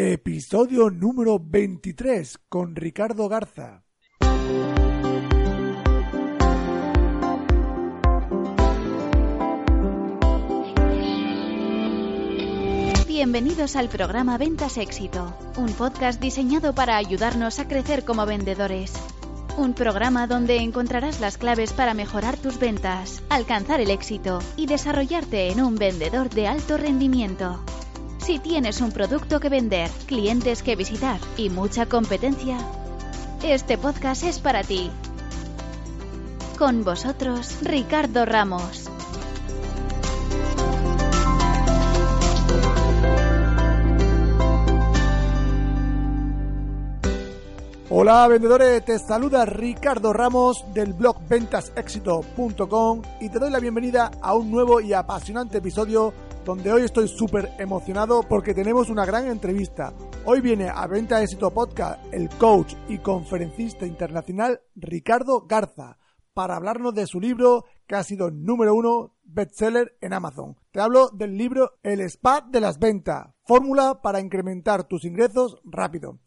Episodio número 23 con Ricardo Garza. Bienvenidos al programa Ventas Éxito, un podcast diseñado para ayudarnos a crecer como vendedores. Un programa donde encontrarás las claves para mejorar tus ventas, alcanzar el éxito y desarrollarte en un vendedor de alto rendimiento. Si tienes un producto que vender, clientes que visitar y mucha competencia, este podcast es para ti. Con vosotros, Ricardo Ramos. Hola vendedores, te saluda Ricardo Ramos del blog ventasexito.com y te doy la bienvenida a un nuevo y apasionante episodio donde hoy estoy súper emocionado porque tenemos una gran entrevista. Hoy viene a Venta Éxito Podcast el coach y conferencista internacional Ricardo Garza para hablarnos de su libro que ha sido número uno bestseller en Amazon. Te hablo del libro El Spa de las Ventas, fórmula para incrementar tus ingresos rápido.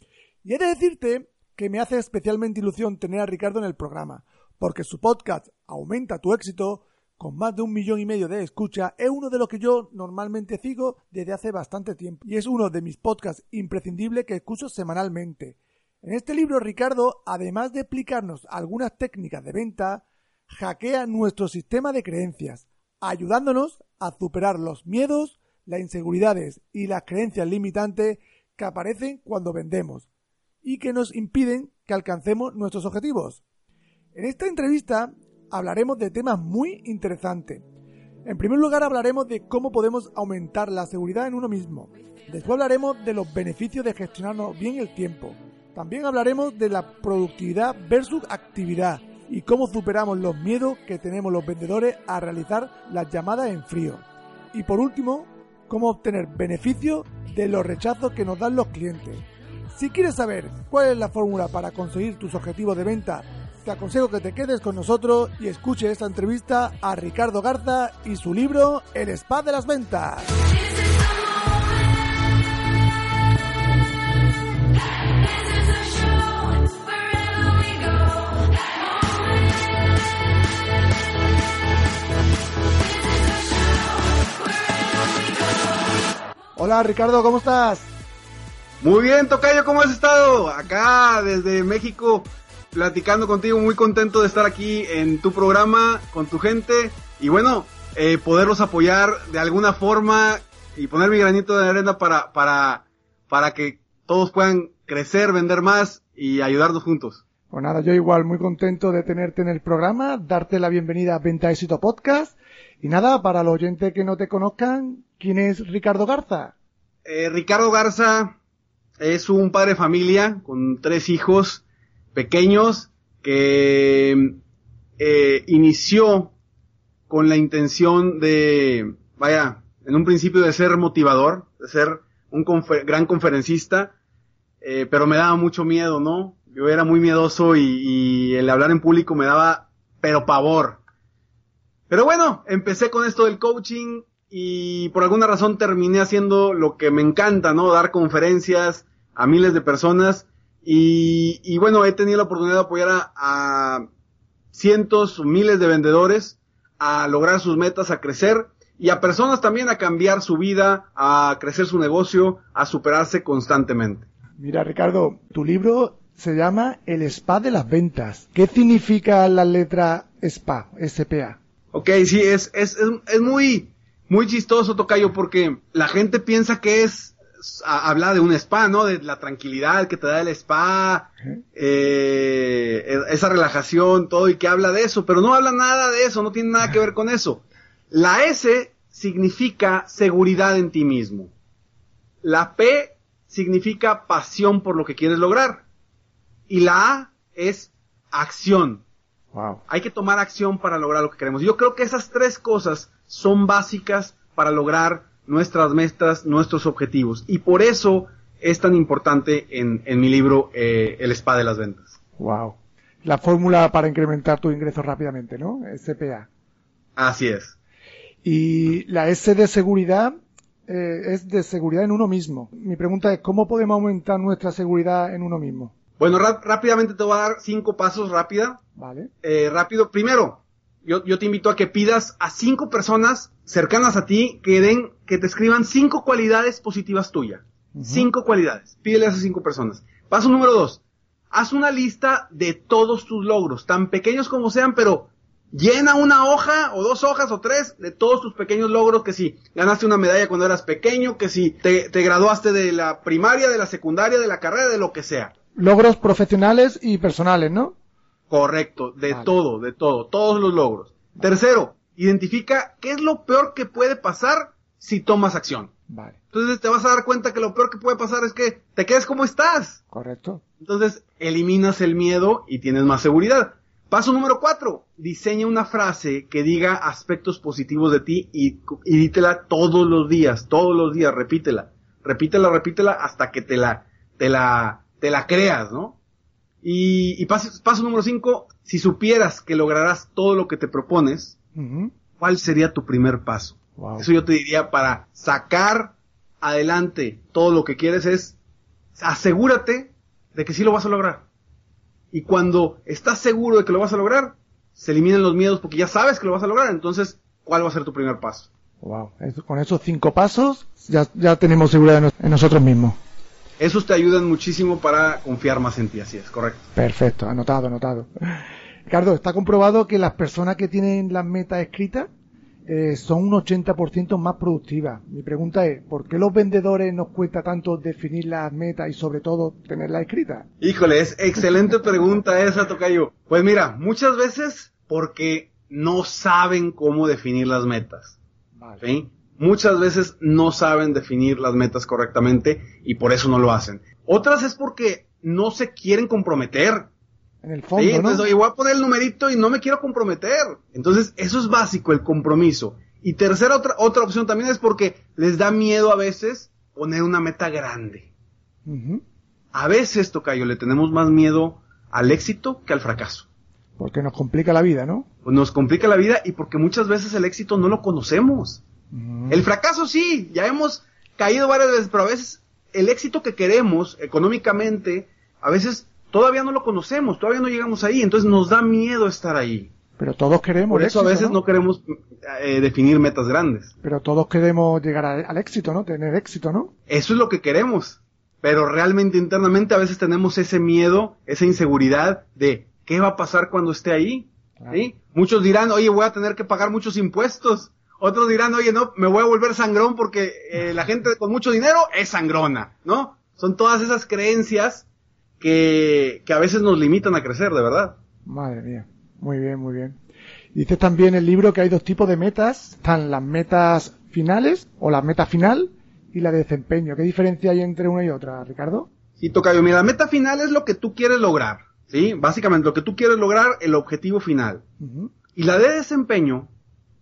Y he de decirte que me hace especialmente ilusión tener a Ricardo en el programa, porque su podcast Aumenta tu éxito, con más de un millón y medio de escucha, es uno de los que yo normalmente sigo desde hace bastante tiempo y es uno de mis podcasts imprescindibles que escucho semanalmente. En este libro, Ricardo, además de explicarnos algunas técnicas de venta, hackea nuestro sistema de creencias, ayudándonos a superar los miedos, las inseguridades y las creencias limitantes que aparecen cuando vendemos y que nos impiden que alcancemos nuestros objetivos. En esta entrevista hablaremos de temas muy interesantes. En primer lugar hablaremos de cómo podemos aumentar la seguridad en uno mismo. Después hablaremos de los beneficios de gestionarnos bien el tiempo. También hablaremos de la productividad versus actividad y cómo superamos los miedos que tenemos los vendedores a realizar las llamadas en frío. Y por último, cómo obtener beneficios de los rechazos que nos dan los clientes. Si quieres saber cuál es la fórmula para conseguir tus objetivos de venta, te aconsejo que te quedes con nosotros y escuches esta entrevista a Ricardo Garza y su libro El Spa de las Ventas. Hola Ricardo, ¿cómo estás? Muy bien, Tocayo, ¿cómo has estado? Acá desde México, platicando contigo, muy contento de estar aquí en tu programa, con tu gente, y bueno, eh, poderlos apoyar de alguna forma y poner mi granito de arena para, para, para que todos puedan crecer, vender más y ayudarnos juntos. Pues nada, yo igual muy contento de tenerte en el programa, darte la bienvenida a Venta Éxito Podcast. Y nada, para los oyentes que no te conozcan, ¿quién es Ricardo Garza? Eh, Ricardo Garza es un padre de familia con tres hijos pequeños que eh, inició con la intención de, vaya, en un principio de ser motivador, de ser un gran conferencista, eh, pero me daba mucho miedo, ¿no? Yo era muy miedoso y, y, el hablar en público me daba, pero pavor. Pero bueno, empecé con esto del coaching y por alguna razón terminé haciendo lo que me encanta, ¿no? Dar conferencias a miles de personas y, y bueno, he tenido la oportunidad de apoyar a, a cientos miles de vendedores a lograr sus metas, a crecer y a personas también a cambiar su vida, a crecer su negocio, a superarse constantemente. Mira, Ricardo, tu libro se llama El Spa de las Ventas. ¿Qué significa la letra SPA, SPA? Ok, sí, es, es, es, es muy, muy chistoso, Tocayo, porque la gente piensa que es habla de un spa, ¿no? De la tranquilidad que te da el spa, eh, esa relajación, todo, y que habla de eso, pero no habla nada de eso, no tiene nada que ver con eso. La S significa seguridad en ti mismo. La P significa pasión por lo que quieres lograr. Y la A es acción. Wow. Hay que tomar acción para lograr lo que queremos. Yo creo que esas tres cosas son básicas para lograr nuestras metas, nuestros objetivos. Y por eso es tan importante en, en mi libro eh, El Spa de las Ventas. Wow. La fórmula para incrementar tu ingreso rápidamente, ¿no? SPA. Así es. Y la S de seguridad eh, es de seguridad en uno mismo. Mi pregunta es, ¿cómo podemos aumentar nuestra seguridad en uno mismo? Bueno, rápidamente te voy a dar cinco pasos rápida. Vale. Eh, rápido. Primero, yo, yo te invito a que pidas a cinco personas cercanas a ti que den, que te escriban cinco cualidades positivas tuyas. Cinco cualidades. Pídele a esas cinco personas. Paso número dos. Haz una lista de todos tus logros, tan pequeños como sean, pero llena una hoja o dos hojas o tres de todos tus pequeños logros, que si ganaste una medalla cuando eras pequeño, que si te, te graduaste de la primaria, de la secundaria, de la carrera, de lo que sea. Logros profesionales y personales, ¿no? Correcto, de todo, de todo, todos los logros. Tercero, identifica qué es lo peor que puede pasar si tomas acción. Vale. Entonces te vas a dar cuenta que lo peor que puede pasar es que te quedes como estás. Correcto. Entonces eliminas el miedo y tienes más seguridad. Paso número cuatro, diseña una frase que diga aspectos positivos de ti y, y dítela todos los días, todos los días, repítela, repítela, repítela hasta que te la, te la, te la creas, ¿no? Y, y paso, paso, número cinco, si supieras que lograrás todo lo que te propones, ¿cuál sería tu primer paso? Eso yo te diría para sacar adelante todo lo que quieres es asegúrate de que sí lo vas a lograr. Y cuando estás seguro de que lo vas a lograr, se eliminan los miedos porque ya sabes que lo vas a lograr. Entonces, ¿cuál va a ser tu primer paso? Wow. Con esos cinco pasos ya, ya tenemos seguridad en nosotros mismos. Esos te ayudan muchísimo para confiar más en ti, así es, correcto. Perfecto, anotado, anotado. Ricardo, está comprobado que las personas que tienen las metas escritas eh, son un 80% más productivas. Mi pregunta es, ¿por qué los vendedores nos cuesta tanto definir las metas y sobre todo tenerlas escritas? Híjole, es excelente pregunta esa, Tocayo. Pues mira, muchas veces porque no saben cómo definir las metas. Muchas veces no saben definir las metas correctamente y por eso no lo hacen. Otras es porque no se quieren comprometer. En el fondo, sí, entonces, oye, voy a poner el numerito y no me quiero comprometer. Entonces, eso es básico, el compromiso. Y tercera, otra, otra opción también es porque les da miedo a veces poner una meta grande. A veces, Tocayo, le tenemos más miedo al éxito que al fracaso. Porque nos complica la vida, ¿no? Pues nos complica la vida y porque muchas veces el éxito no lo conocemos. El fracaso sí, ya hemos caído varias veces, pero a veces el éxito que queremos económicamente, a veces todavía no lo conocemos, todavía no llegamos ahí, entonces nos da miedo estar ahí. Pero todos queremos. Por eso a veces ¿no? queremos eh, definir metas grandes. Pero todos queremos llegar al éxito, ¿no? Tener éxito, ¿no? Eso es lo que queremos. Pero realmente internamente a veces tenemos ese miedo, esa inseguridad de qué va a pasar cuando esté ahí. ¿sí? Muchos dirán, oye, voy a tener que pagar muchos impuestos. Otros dirán, oye, no, me voy a volver sangrón porque eh, la gente con mucho dinero es sangrona, ¿no? Son todas esas creencias que, que a veces nos limitan a crecer, de verdad. Madre mía. Muy bien, muy bien. Dices también en el libro que hay dos tipos de metas. Están las metas finales o la meta final y la de desempeño. ¿Qué diferencia hay entre una y otra, Ricardo? Sí, Tocayo, mira, la meta final es lo que tú quieres lograr, ¿sí? Básicamente lo que tú quieres lograr, el objetivo final. Y la de desempeño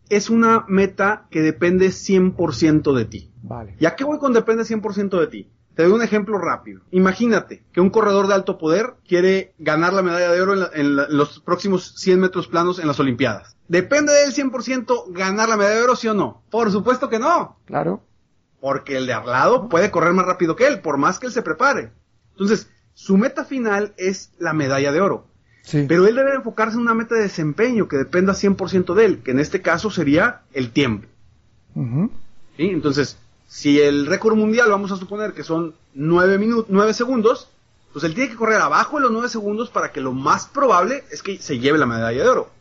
es una meta que depende 100% de ti. Vale. ¿Ya qué voy con depende 100% de ti? Te doy un ejemplo rápido. Imagínate que un corredor de alto poder quiere ganar la medalla de oro en, los próximos 100 metros planos en las Olimpiadas. ¿Depende del 100% ganar la medalla de oro, sí o no? Por supuesto que no. Claro. Porque el de al lado puede correr más rápido que él, por más que él se prepare. Entonces, su meta final es la medalla de oro. Sí. Pero él debe enfocarse en una meta de desempeño que dependa 100% de él, que en este caso sería el tiempo. ¿Sí? Entonces, si el récord mundial vamos a suponer que son 9 minutos, 9 segundos, pues él tiene que correr abajo de los 9 segundos para que lo más probable es que se lleve la medalla de oro.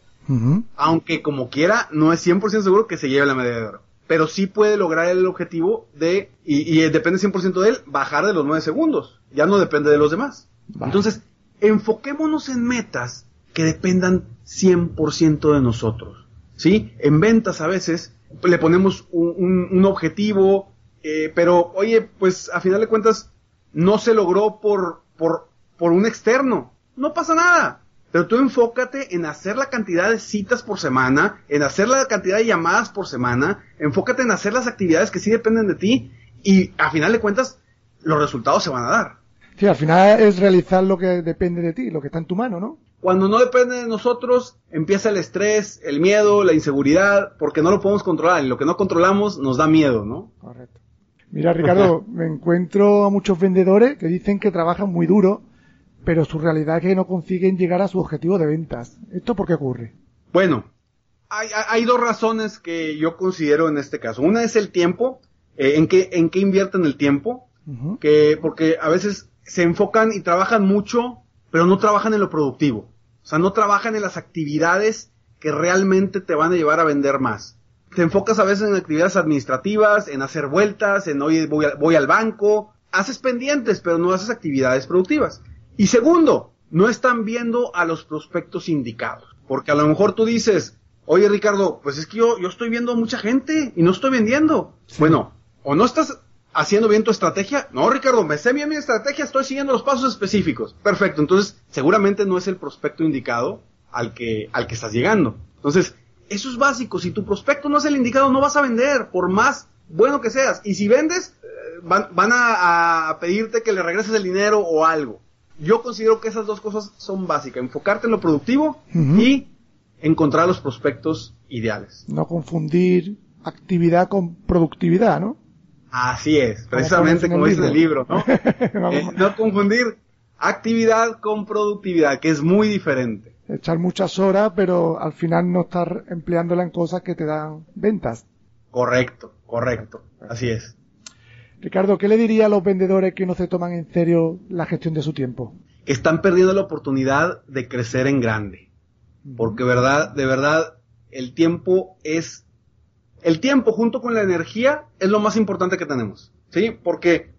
Aunque como quiera, no es 100% seguro que se lleve la medalla de oro. Pero sí puede lograr el objetivo de, y, depende 100% de él, bajar de los 9 segundos. Ya no depende de los demás. Entonces, enfoquémonos en metas que dependan 100% de nosotros. ¿Sí? En ventas a veces le ponemos un, un objetivo, eh, pero, oye, pues a final de cuentas no se logró por, por, por un externo. No pasa nada. Pero tú enfócate en hacer la cantidad de citas por semana, en hacer la cantidad de llamadas por semana, enfócate en hacer las actividades que sí dependen de ti y a final de cuentas los resultados se van a dar. Sí, al final es realizar lo que depende de ti, lo que está en tu mano, ¿no? Cuando no depende de nosotros, empieza el estrés, el miedo, la inseguridad, porque no lo podemos controlar y lo que no controlamos nos da miedo, ¿no? Correcto. Mira, Ricardo, me encuentro a muchos vendedores que dicen que trabajan muy duro, pero su realidad es que no consiguen llegar a su objetivo de ventas. ¿Esto por qué ocurre? Bueno, hay, hay dos razones que yo considero en este caso. Una es el tiempo, eh, en qué en qué invierten el tiempo, que porque a veces se enfocan y trabajan mucho, pero no trabajan en lo productivo. O sea, no trabajan en las actividades que realmente te van a llevar a vender más te enfocas a veces en actividades administrativas, en hacer vueltas, en hoy voy, voy al banco, haces pendientes, pero no haces actividades productivas. Y segundo, no están viendo a los prospectos indicados. Porque a lo mejor tú dices, oye Ricardo, pues es que yo, yo estoy viendo a mucha gente y no estoy vendiendo. Bueno, o no estás haciendo bien tu estrategia. No, Ricardo, me sé bien mi estrategia, estoy siguiendo los pasos específicos. Perfecto, entonces seguramente no es el prospecto indicado al que, al que estás llegando. Entonces, eso es básico. Si tu prospecto no es el indicado, no vas a vender, por más bueno que seas. Y si vendes, eh, van, a, pedirte que le regreses el dinero o algo. Yo considero que esas dos cosas son básicas. Enfocarte en lo productivo y encontrar los prospectos ideales. No confundir actividad con productividad, ¿no? Así es, precisamente como dice el libro, ¿no? Eh, no confundir actividad con productividad, que es muy diferente echar muchas horas, pero al final no estar empleándola en cosas que te dan ventas. Correcto, correcto, así es. Ricardo, ¿qué le diría a los vendedores que no se toman en serio la gestión de su tiempo? Están perdiendo la oportunidad de crecer en grande. Porque verdad, de verdad, el tiempo es, el tiempo junto con la energía es lo más importante que tenemos. ¿Sí? Porque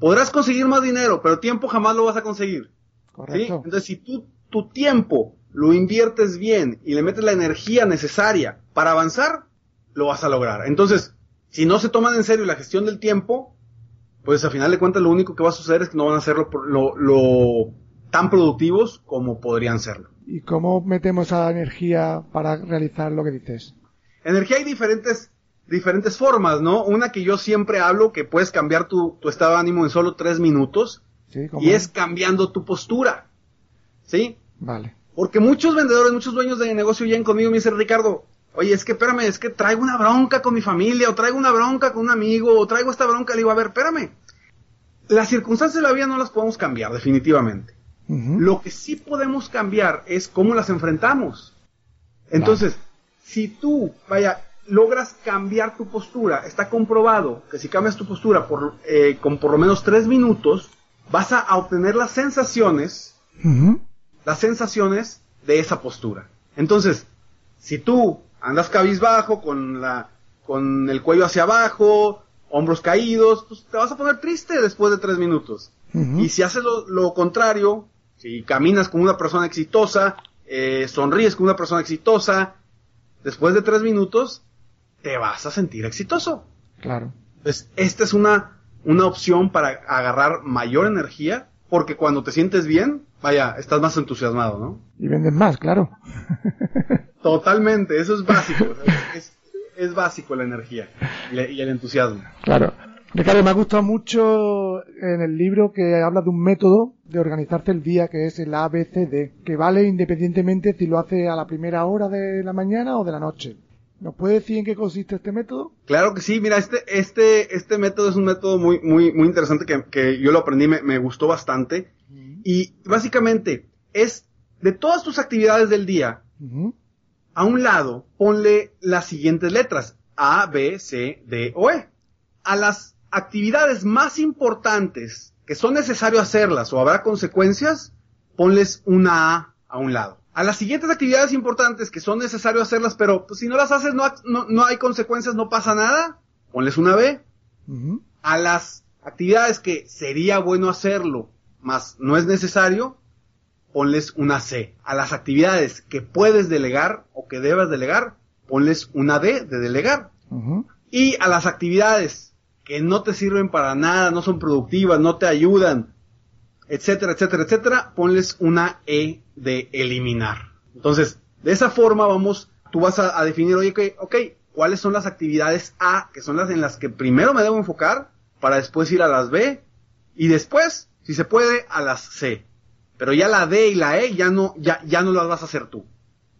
podrás conseguir más dinero, pero tiempo jamás lo vas a conseguir. Correcto. Entonces, si tú, tu tiempo lo inviertes bien y le metes la energía necesaria para avanzar, lo vas a lograr. Entonces, si no se toman en serio la gestión del tiempo, pues a final de cuentas lo único que va a suceder es que no van a ser lo, lo, tan productivos como podrían serlo. ¿Y cómo metemos esa energía para realizar lo que dices? Energía hay diferentes, diferentes formas, ¿no? Una que yo siempre hablo, que puedes cambiar tu, tu estado de ánimo en solo tres minutos, y es cambiando tu postura. ¿Sí? Vale. Porque muchos vendedores, muchos dueños de negocio llegan conmigo y me dicen, Ricardo, oye, es que espérame, es que traigo una bronca con mi familia, o traigo una bronca con un amigo, o traigo esta bronca, le digo, a ver, espérame. Las circunstancias de la vida no las podemos cambiar, definitivamente. Lo que sí podemos cambiar es cómo las enfrentamos. Entonces, si tú, vaya, logras cambiar tu postura, está comprobado que si cambias tu postura por, eh, con por lo menos tres minutos, vas a obtener las sensaciones las sensaciones de esa postura. Entonces, si tú andas cabizbajo, con la, con el cuello hacia abajo, hombros caídos, pues te vas a poner triste después de tres minutos. Y si haces lo, contrario, si caminas como una persona exitosa, eh, sonríes como una persona exitosa, después de tres minutos, te vas a sentir exitoso. Claro. Entonces, esta es una, una opción para agarrar mayor energía, porque cuando te sientes bien, vaya, estás más entusiasmado, ¿no? Y vendes más, claro. Totalmente, eso es básico. es, básico la energía y, el entusiasmo. Claro. Ricardo, me ha gustado mucho en el libro que habla de un método de organizarte el día que es el ABCD, que vale independientemente si lo hace a la primera hora de la mañana o de la noche. ¿Nos puede decir en qué consiste este método? Claro que sí, mira, este, este, este método es un método muy, muy, muy interesante que, que yo lo aprendí, me, me gustó bastante. Y básicamente es de todas tus actividades del día, a un lado ponle las siguientes letras, A, B, C, D o E. A las actividades más importantes que son necesario hacerlas o habrá consecuencias, ponles una A a un lado. A las siguientes actividades importantes que son necesario hacerlas, pero pues, si no las haces no, no, hay consecuencias, no pasa nada, ponles una B. A las actividades que sería bueno hacerlo, más no es necesario, ponles una C. A las actividades que puedes delegar o que debas delegar, ponles una D de delegar. Y a las actividades que no te sirven para nada, no son productivas, no te ayudan, etcétera, etcétera, etcétera, ponles una E de eliminar. Entonces, de esa forma vamos, tú vas a, definir, oye, okay, ok, ¿cuáles son las actividades A, que son las en las que primero me debo enfocar, para después ir a las B, y después si se puede, a las C. Pero ya la D y la E ya no, ya, ya no las vas a hacer tú.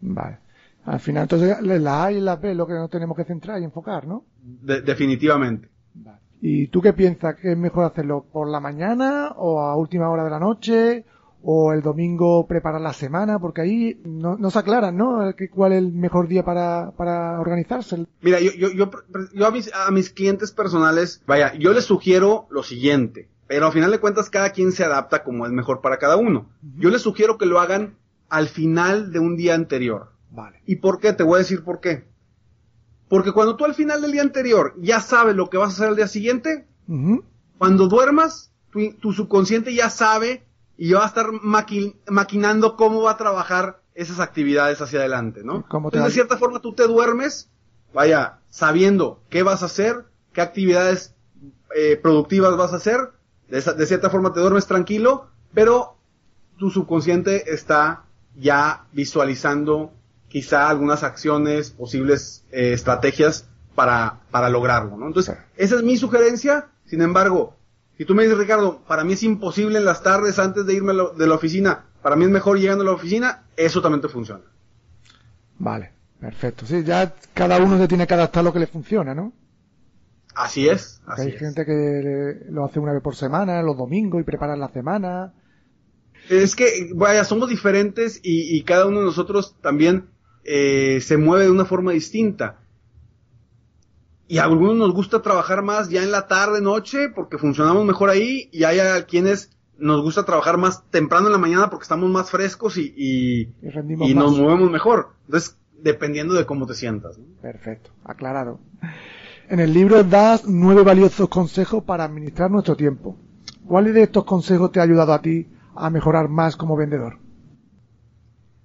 Vale. Al final, entonces, la A y la B es lo que nos tenemos que centrar y enfocar, ¿no? definitivamente. Vale. ¿Y tú qué piensas? ¿Que es mejor hacerlo por la mañana o a última hora de la noche? ¿O el domingo preparar la semana? Porque ahí no, no se aclaran, ¿no? ¿Cuál es el mejor día para, para organizarse? Mira, yo, yo, yo, yo a, mis, a mis clientes personales, vaya, yo les sugiero lo siguiente. Pero al final de cuentas cada quien se adapta como es mejor para cada uno. Yo les sugiero que lo hagan al final de un día anterior. Vale. ¿Y por qué? Te voy a decir por qué. Porque cuando tú al final del día anterior ya sabes lo que vas a hacer el día siguiente, cuando duermas, tu, tu subconsciente ya sabe y va a estar maqui- maquinando cómo va a trabajar esas actividades hacia adelante, ¿no? ¿Cómo te Entonces, de cierta forma, tú te duermes, vaya, sabiendo qué vas a hacer, qué actividades eh, productivas vas a hacer, de, esa- de cierta forma te duermes tranquilo, pero tu subconsciente está ya visualizando quizá algunas acciones, posibles eh, estrategias para, para lograrlo, ¿no? Entonces, esa es mi sugerencia, sin embargo, si tú me dices, Ricardo, para mí es imposible en las tardes antes de irme lo- de la oficina, para mí es mejor llegando a la oficina, eso también te funciona. Vale, perfecto. Sí, ya cada uno se tiene que adaptar a lo que le funciona, ¿no? Así es, así hay es. gente que lo hace una vez por semana, los domingos y preparan la semana. Es que, vaya, somos diferentes y, y cada uno de nosotros también eh, se mueve de una forma distinta. Y a algunos nos gusta trabajar más ya en la tarde, noche, porque funcionamos mejor ahí, y hay a quienes nos gusta trabajar más temprano en la mañana porque estamos más frescos y, y, Y nos movemos mejor. Entonces, dependiendo de cómo te sientas. ¿no? Perfecto, aclarado. En el libro das nueve valiosos consejos para administrar nuestro tiempo. ¿Cuáles de estos consejos te ha ayudado a ti a mejorar más como vendedor?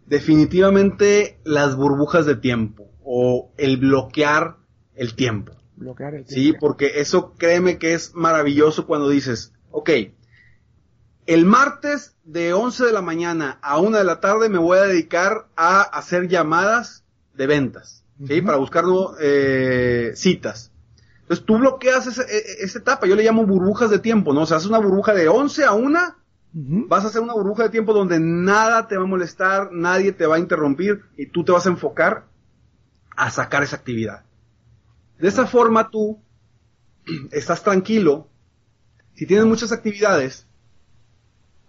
Definitivamente las burbujas de tiempo o el bloquear el tiempo. Bloquear el Sí, tiempo. porque eso créeme que es maravilloso cuando dices, ok, el martes de 11 de la mañana a 1 de la tarde me voy a dedicar a hacer llamadas de ventas, ¿sí? Para buscar eh, citas. Entonces tú bloqueas e- e- esa etapa, yo le llamo burbujas de tiempo, ¿no? O sea, haces una burbuja de 11 a 1, Ujú. vas a hacer una burbuja de tiempo donde nada te va a molestar, nadie te va a interrumpir y tú te vas a enfocar a sacar esa actividad. De esa forma tú estás tranquilo. Si tienes muchas actividades,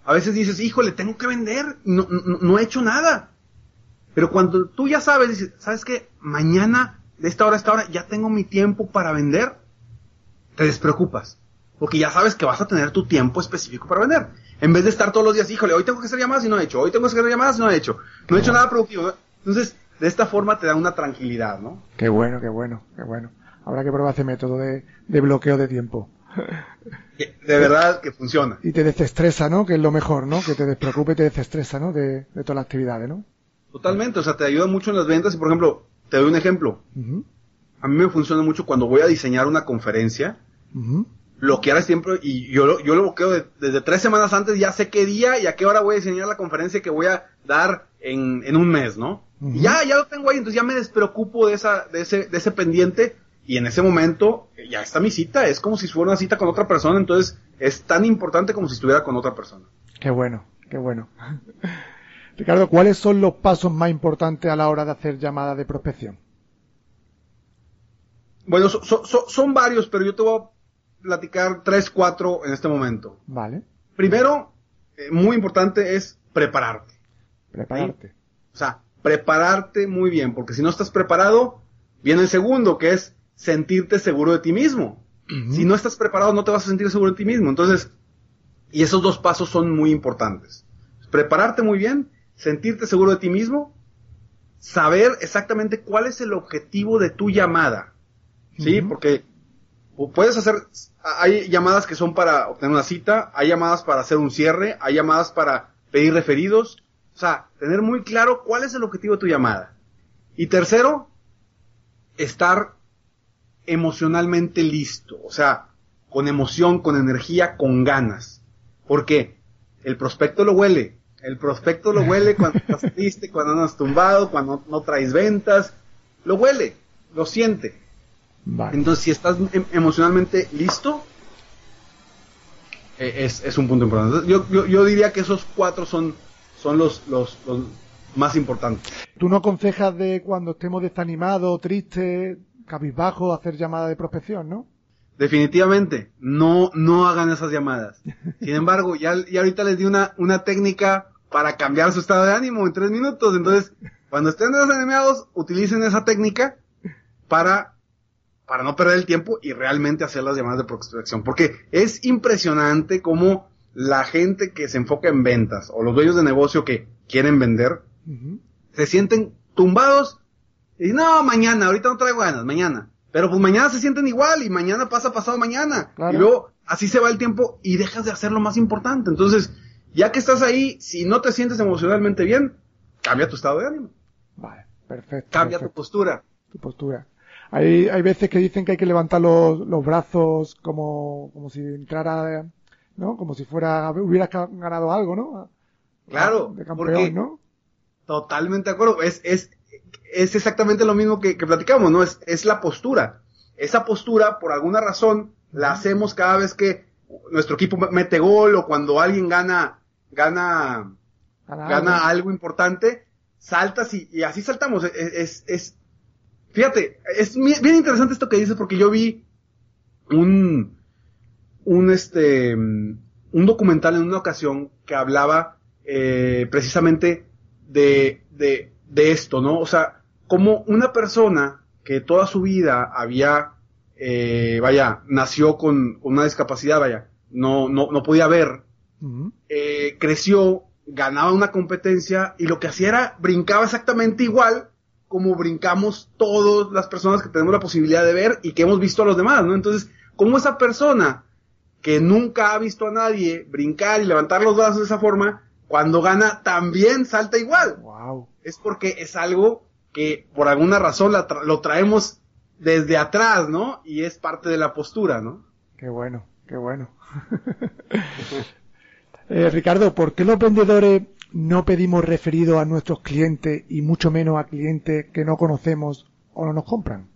a veces dices, híjole, tengo que vender, no, no, no he hecho nada. Pero cuando tú ya sabes, dices, ¿sabes qué? Mañana, de esta hora a esta hora, ya tengo mi tiempo para vender, te despreocupas. Porque ya sabes que vas a tener tu tiempo específico para vender. En vez de estar todos los días, híjole, hoy tengo que hacer llamadas y no he hecho, hoy tengo que hacer llamadas y no he hecho, no he hecho nada productivo. Entonces, de esta forma te da una tranquilidad, ¿no? Qué bueno, qué bueno, qué bueno. Habrá que probar ese método de, de bloqueo de tiempo. De verdad que funciona. Y te desestresa, ¿no? Que es lo mejor, ¿no? Que te despreocupe y te desestresa, ¿no? De, de todas las actividades, ¿no? Totalmente, o sea, te ayuda mucho en las ventas y, por ejemplo, te doy un ejemplo. A mí me funciona mucho cuando voy a diseñar una conferencia, ujú. bloquear el tiempo y yo, lo- yo lo bloqueo de- desde tres semanas antes, ya sé qué día y a qué hora voy a diseñar la conferencia que voy a dar en, en un mes, ¿no? Y ya, ya lo tengo ahí, entonces ya me despreocupo de esa, de ese, de ese pendiente y en ese momento eh, ya está mi cita, es como si fuera una cita con otra persona, entonces es tan importante como si estuviera con otra persona. Qué bueno, qué bueno. Ricardo, ¿cuáles son los pasos más importantes a la hora de hacer llamadas de prospección? Bueno, so- so- so- son varios, pero yo te voy a platicar tres, cuatro en este momento. Vale, Primero, eh, muy importante es prepararte. prepararte. O sea, prepararte muy bien, porque si no estás preparado, viene el segundo, que es sentirte seguro de ti mismo. Si no estás preparado, no te vas a sentir seguro de ti mismo. Entonces, y esos dos pasos son muy importantes. Prepararte muy bien, sentirte seguro de ti mismo, saber exactamente cuál es el objetivo de tu llamada. ¿Sí? Porque pu- puedes hacer, hay llamadas que son para obtener una cita, hay llamadas para hacer un cierre, hay llamadas para pedir referidos. O sea, tener muy claro cuál es el objetivo de tu llamada. Y tercero, estar emocionalmente listo. O sea, con emoción, con energía, con ganas. Porque el prospecto lo huele. El prospecto lo huele cuando estás triste, cuando andas tumbado, cuando no traes ventas. Lo huele, lo siente. Vale. Entonces, si estás em- emocionalmente listo, eh, es, es un punto importante. Yo, yo, yo diría que esos cuatro son, son los, los, los más importantes. ¿Tú no aconsejas de cuando estemos desanimados, tristes, cabizbajos, hacer llamadas de prospección, no? definitivamente, no, no hagan esas llamadas. Sin embargo, ya, ya ahorita les di una, una técnica para cambiar su estado de ánimo en tres minutos. Entonces, cuando estén desanimados, utilicen esa técnica para, para no perder el tiempo y realmente hacer las llamadas de prospección. Porque es impresionante cómo la gente que se enfoca en ventas o los dueños de negocio que quieren vender, se sienten tumbados y no, mañana, ahorita no traigo ganas, mañana. Pero pues mañana se sienten igual y mañana pasa pasado mañana. Y luego así se va el tiempo y dejas de hacer lo más importante. Entonces, ya que estás ahí, si no te sientes emocionalmente bien, cambia tu estado de ánimo. Vale, perfecto. Cambia tu postura. Tu postura. Hay, hay veces que dicen que hay que levantar los, los brazos como, como si entrara, ¿no? Como si fuera, hubieras ganado algo, ¿no? Claro. De campeón, ¿no? Totalmente de acuerdo. Es, es, es exactamente lo mismo que, que platicamos, ¿no? Es, es la postura. Esa postura, por alguna razón, la hacemos cada vez que nuestro equipo mete gol o cuando alguien gana, gana, gana, algo. importante, saltas y, así saltamos. Es, es, fíjate, es bien interesante esto que dices porque yo vi un, un este, un documental en una ocasión que hablaba eh, precisamente de, de, de esto, ¿no? O sea, como una persona que toda su vida había, eh, vaya, nació con, una discapacidad, vaya, no, no, no podía ver, eh, creció, ganaba una competencia y lo que hacía era brincaba exactamente igual como brincamos todas las personas que tenemos la posibilidad de ver y que hemos visto a los demás, ¿no? Entonces, como esa persona que nunca ha visto a nadie brincar y levantar los brazos de esa forma, cuando gana también salta igual. Wow. Es porque es algo que por alguna razón lo traemos desde atrás, ¿no? Y es parte de la postura, ¿no? Qué bueno, qué bueno. eh, Ricardo, ¿por qué los vendedores no pedimos referido a nuestros clientes y mucho menos a clientes que no conocemos o no nos compran?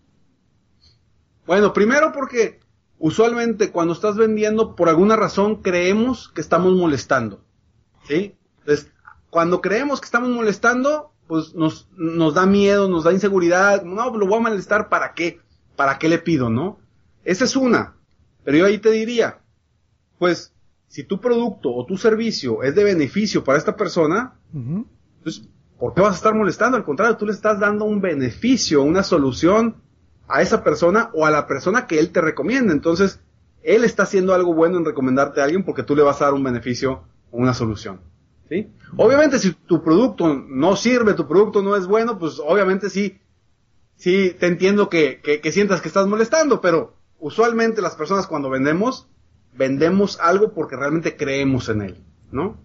Bueno, primero porque usualmente cuando estás vendiendo, por alguna razón creemos que estamos molestando. ¿Sí? Entonces, cuando creemos que estamos molestando, pues nos, nos da miedo, nos da inseguridad. No, lo voy a molestar, ¿para qué? ¿Para qué le pido, no? Esa es una. Pero yo ahí te diría, pues, si tu producto o tu servicio es de beneficio para esta persona, pues, ¿por qué vas a estar molestando? Al contrario, tú le estás dando un beneficio, una solución a esa persona o a la persona que él te recomienda. Entonces, él está haciendo algo bueno en recomendarte a alguien porque tú le vas a dar un beneficio o una solución. ¿sí? Obviamente si tu producto no sirve, tu producto no es bueno, pues obviamente sí, sí te entiendo que, que, sientas que estás molestando, pero usualmente las personas cuando vendemos, vendemos algo porque realmente creemos en él, ¿no?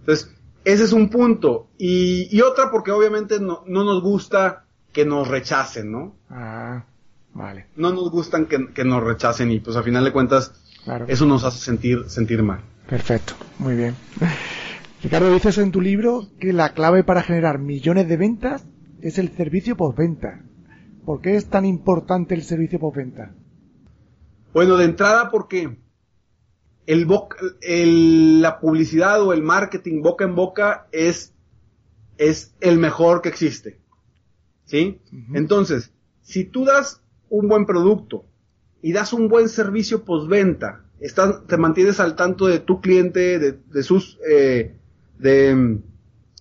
Entonces, ese es un punto. Y, y otra porque obviamente no, no, nos gusta que nos rechacen, ¿no? Ah, vale. No nos gustan que, que nos rechacen y pues a final de cuentas eso nos hace sentir, sentir mal. Perfecto, muy bien. Ricardo, dices en tu libro que la clave para generar millones de ventas es el servicio postventa. ¿Por qué es tan importante el servicio postventa? Bueno, de entrada porque el, la publicidad o el marketing boca en boca es, es el mejor que existe. ¿Sí? Entonces, si tú das un buen producto y das un buen servicio postventa, estás, te mantienes al tanto de tu cliente, de, de sus eh, de,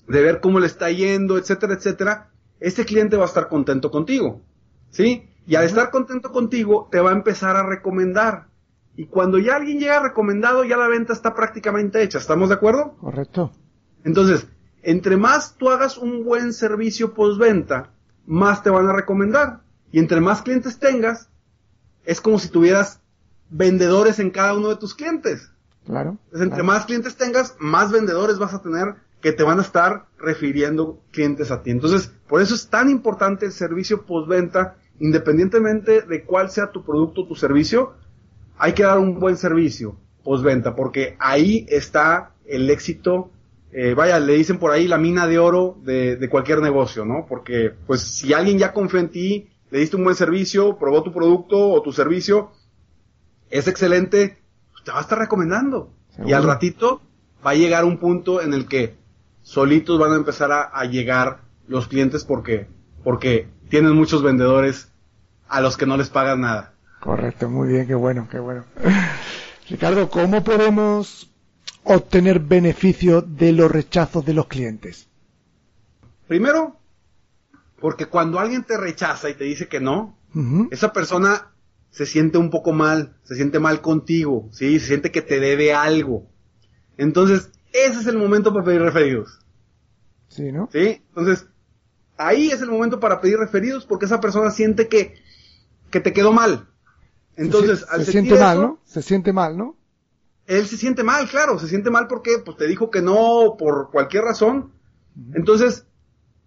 de ver cómo le está yendo, etcétera, etcétera, este cliente va a estar contento contigo, ¿sí? Y al estar contento contigo, te va a empezar a recomendar. Y cuando ya alguien llega recomendado, ya la venta está prácticamente hecha. ¿Estamos de acuerdo? Correcto. Entonces, entre más tú hagas un buen servicio postventa, más te van a recomendar. Y entre más clientes tengas, es como si tuvieras vendedores en cada uno de tus clientes. Claro. entre más clientes tengas, más vendedores vas a tener que te van a estar refiriendo clientes a ti. Entonces, por eso es tan importante el servicio postventa, independientemente de cuál sea tu producto o tu servicio, hay que dar un buen servicio postventa, porque ahí está el éxito. Eh, vaya, le dicen por ahí la mina de oro de, de cualquier negocio, ¿no? Porque, pues, si alguien ya confía en ti, le diste un buen servicio, probó tu producto o tu servicio, es excelente, te va a estar recomendando. Y al ratito va a llegar un punto en el que solitos van a empezar a, llegar los clientes porque, porque tienen muchos vendedores a los que no les pagan nada. Correcto, muy bien, qué bueno, qué bueno. Ricardo, ¿cómo podemos obtener beneficio de los rechazos de los clientes? Primero, porque cuando alguien te rechaza y te dice que no, esa persona se siente un poco mal, se siente mal contigo, ¿sí? Se siente que te debe algo. Entonces, ese es el momento para pedir referidos. Sí, ¿no? Sí, entonces, ahí es el momento para pedir referidos porque esa persona siente que, que te quedó mal. Entonces, se, se siente mal, ¿no? Se siente mal, ¿no? Él se siente mal, claro, se siente mal porque pues te dijo que no por cualquier razón. Entonces,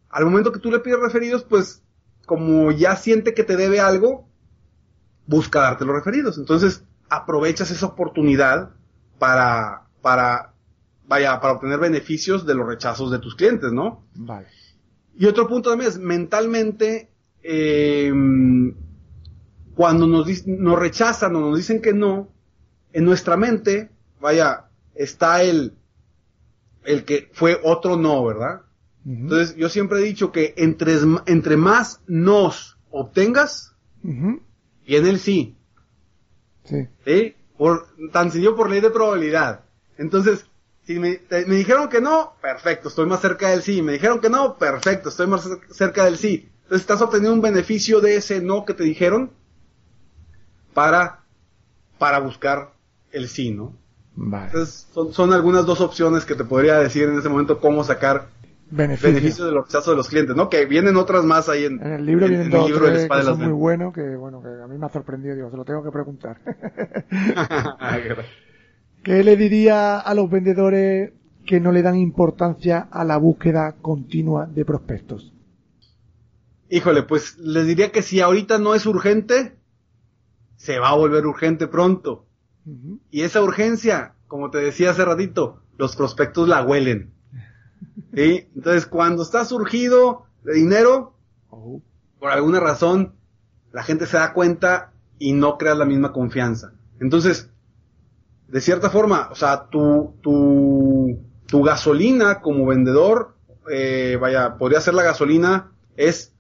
al momento que tú le pides referidos, pues como ya siente que te debe algo, busca darte los referidos. Entonces, aprovechas esa oportunidad para, para, vaya, para obtener beneficios de los rechazos de tus clientes, ¿no? Vale. Y otro punto también es, mentalmente, eh, cuando nos, nos rechazan o nos dicen que no, en nuestra mente, vaya, está el, el que fue otro no, ¿verdad? Entonces, yo siempre he dicho que entre, entre más nos obtengas, viene el sí. Sí. ¿Sí? Por, tan sencillo por ley de probabilidad. Entonces, si me, me, dijeron que no, perfecto, estoy más cerca del sí. Me dijeron que no, perfecto, estoy más cerca del sí. Entonces, estás obteniendo un beneficio de ese no que te dijeron para, para buscar el sí, ¿no? Vale. Entonces, son, son algunas dos opciones que te podría decir en ese momento cómo sacar beneficio. beneficio de los rechazos de los clientes, ¿no? Que vienen otras más ahí en, en el libro en, en el libro de que son muy buenos que bueno que a mí me ha sorprendido digo se lo tengo que preguntar ¿qué le diría a los vendedores que no le dan importancia a la búsqueda continua de prospectos Híjole, pues les diría que si ahorita no es urgente, se va a volver urgente pronto. Y esa urgencia, como te decía hace ratito, los prospectos la huelen. ¿Sí? Entonces, cuando está surgido de dinero, Oh, por alguna razón, la gente se da cuenta y no crea la misma confianza. Entonces, de cierta forma, o sea, tu, tu, tu gasolina como vendedor, eh, vaya, podría ser la gasolina, es,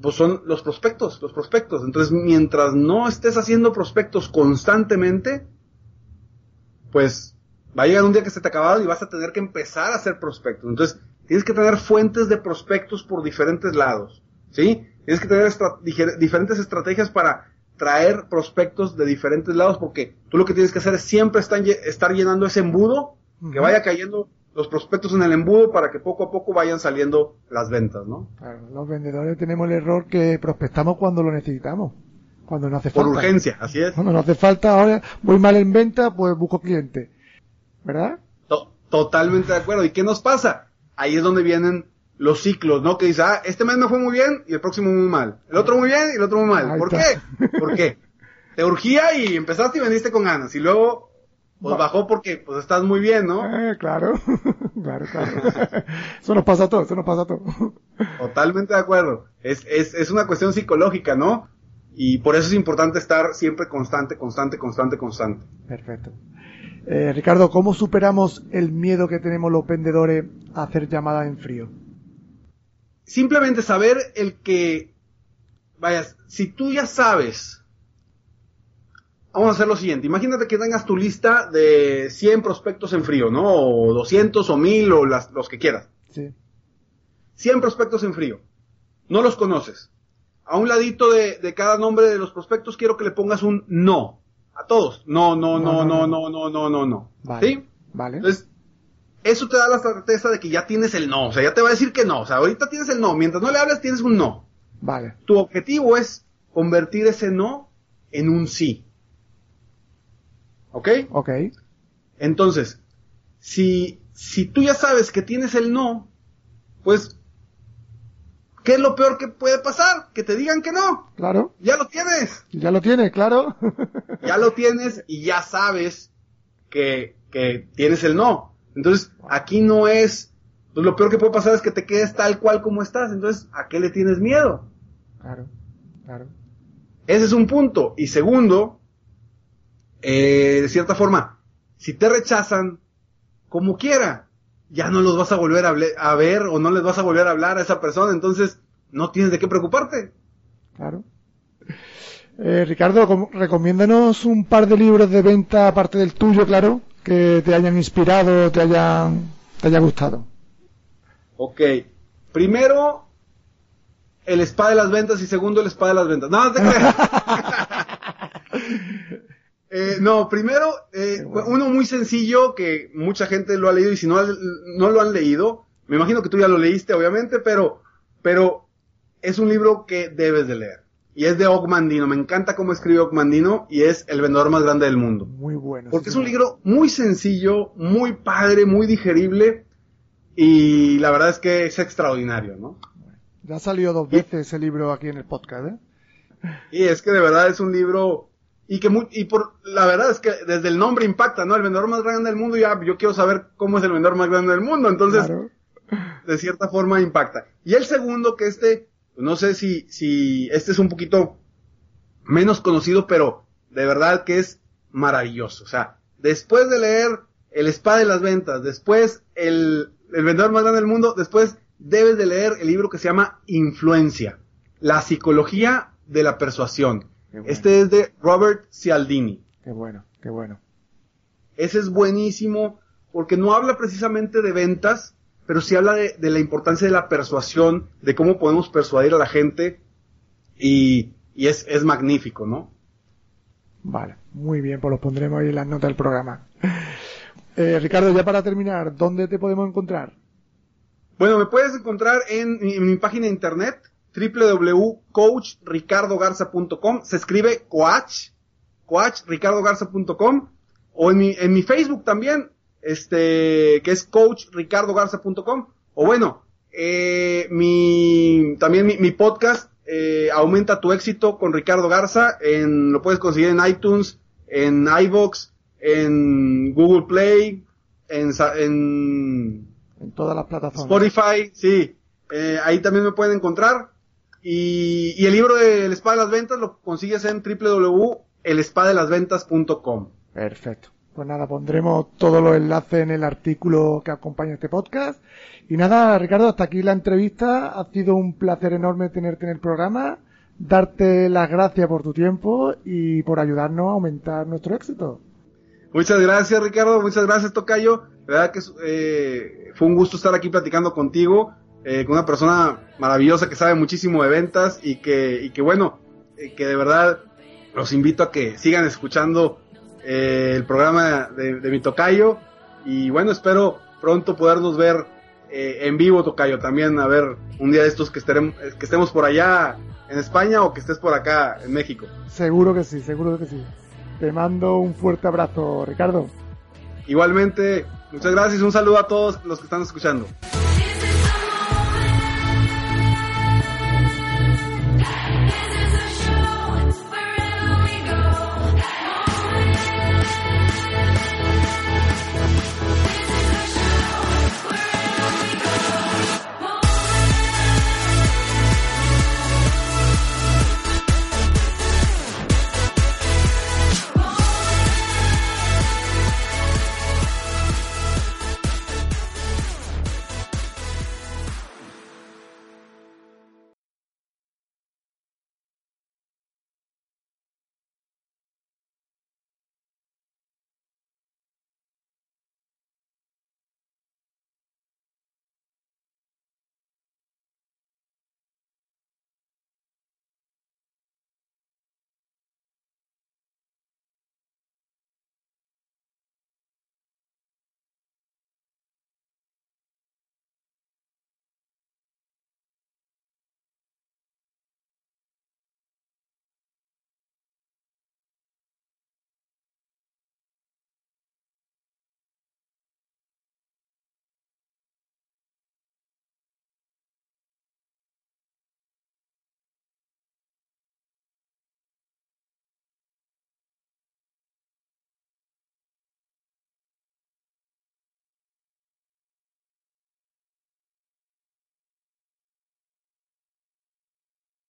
pues son los prospectos, los prospectos. Entonces, mientras no estés haciendo prospectos constantemente, pues va a llegar un día que se te ha acabado y vas a tener que empezar a hacer prospectos. Entonces, tienes que tener fuentes de prospectos por diferentes lados, ¿sí? Tienes que tener estra- diferentes estrategias para traer prospectos de diferentes lados porque tú lo que tienes que hacer es siempre estar, lle- estar llenando ese embudo, que vaya cayendo los prospectos en el embudo para que poco a poco vayan saliendo las ventas, ¿no? claro, los vendedores tenemos el error que prospectamos cuando lo necesitamos cuando no hace Por falta urgencia, así es. cuando no hace falta ahora voy mal en venta pues busco cliente ¿verdad? To- totalmente de acuerdo. ¿Y qué nos pasa? Ahí es donde vienen los ciclos, ¿no? Que dice, ah, este mes me fue muy bien y el próximo muy mal. El otro muy bien y el otro muy mal. Ahí ¿Por está. qué? ¿Por qué? Te urgía y empezaste y vendiste con ganas. Y luego, pues bajó porque, pues estás muy bien, ¿no? Eh, claro, claro, claro. Eso nos pasa a todos, eso nos pasa a todos. Totalmente de acuerdo. Es, es, es una cuestión psicológica, ¿no? Y por eso es importante estar siempre constante, constante, constante, constante. Perfecto. Eh, Ricardo, ¿cómo superamos el miedo que tenemos los vendedores a hacer llamadas en frío? simplemente saber el que, vaya, si tú ya sabes, vamos a hacer lo siguiente, imagínate que tengas tu lista de 100 prospectos en frío, ¿no? O 200 o 1000 o las, los que quieras. Sí. 100 prospectos en frío. No los conoces. A un ladito de, de cada nombre de los prospectos quiero que le pongas un no. A todos. No, no, no, no, no, no, no, no, no. Vale. ¿Sí? Vale. Entonces, eso te da la certeza de que ya tienes el no. O sea, ya te va a decir que no. O sea, ahorita tienes el no. Mientras no le hables, tienes un no. Vale. Tu objetivo es convertir ese no en un sí. ¿Ok? Ok. Entonces, si, si tú ya sabes que tienes el no, pues, ¿qué es lo peor que puede pasar? Que te digan que no. Claro. Ya lo tienes. Ya lo tiene, claro. Ya lo tienes y ya sabes que, que tienes el no. Entonces, aquí no es, pues lo peor que puede pasar es que te quedes tal cual como estás. Entonces, ¿a qué le tienes miedo? claro. Claro. Ese es un punto. Y segundo, eh, de cierta forma, si te rechazan, como quiera, ya no los vas a volver a, ver o no les vas a volver a hablar a esa persona. Entonces, no tienes de qué preocuparte. Claro. Eh, Ricardo, recomiéndanos un par de libros de venta, aparte del tuyo, claro, que te hayan inspirado, te hayan, te haya gustado. Ok. Primero, el spa de las ventas y segundo, el spa de las ventas. No, no te creas. Eh, no, primero, eh, uno muy sencillo que mucha gente lo ha leído y si no, no lo han leído, me imagino que tú ya lo leíste, obviamente, pero, pero es un libro que debes de leer. Y es de Ogmandino. Me encanta cómo escribe Ogmandino y es el vendedor más grande del mundo. Muy bueno. Porque es un libro muy sencillo, muy padre, muy digerible y la verdad es que es extraordinario, ¿no? Ya ha salido dos veces ese libro aquí en el podcast, ¿eh? Y es que de verdad es un libro y que y por la verdad es que desde el nombre impacta, ¿no? El vendedor más grande del mundo, ya yo quiero saber cómo es el vendedor más grande del mundo, entonces de cierta forma impacta. Y el segundo que este, no sé si si este es un poquito menos conocido, pero de verdad que es maravilloso, o sea, después de leer El spa de las ventas, después el el vendedor más grande del mundo, después debes de leer el libro que se llama Influencia, la psicología de la persuasión este es de Robert Cialdini. Qué bueno, qué bueno. Ese es buenísimo porque no habla precisamente de ventas, pero sí habla de, la importancia de la persuasión, de cómo podemos persuadir a la gente y, es, es, magnífico, ¿no? Vale, muy bien, pues lo pondremos ahí en las notas del programa. Eh, Ricardo, ya para terminar, ¿dónde te podemos encontrar? Bueno, me puedes encontrar en mi página de internet, www.coachricardogarza.com, se escribe coach, coachricardogarza.com, o en mi, en mi Facebook también, este, que es coachricardogarza.com, o bueno, eh, mi, también mi, podcast, eh, Aumenta tu éxito con Ricardo Garza, en, lo puedes conseguir en iTunes, en iVoox, en Google Play, en, en, en todas las plataformas. Spotify, sí. Eh, ahí también me pueden encontrar. Y, el libro de El Spa de las Ventas lo consigues en www.elespadelasventas.com. Perfecto. Pues nada, pondremos todos los enlaces en el artículo que acompaña este podcast. Y nada, Ricardo, hasta aquí la entrevista. Ha sido un placer enorme tenerte en el programa. Darte las gracias por tu tiempo y por ayudarnos a aumentar nuestro éxito. Muchas gracias, Ricardo. Muchas gracias, Tocayo. La verdad que eh, fue un gusto estar aquí platicando contigo. Eh, con una persona maravillosa que sabe muchísimo de ventas y que, y que bueno, eh, que de verdad los invito a que sigan escuchando eh, el programa de, mi tocayo y bueno, espero pronto podernos ver en vivo tocayo también, a ver un día de estos que, estaremos, que estemos por allá en España o que estés por acá en México. Seguro que sí, seguro que sí. Te mando un fuerte abrazo, Ricardo. Igualmente, muchas gracias, un saludo a todos los que están escuchando.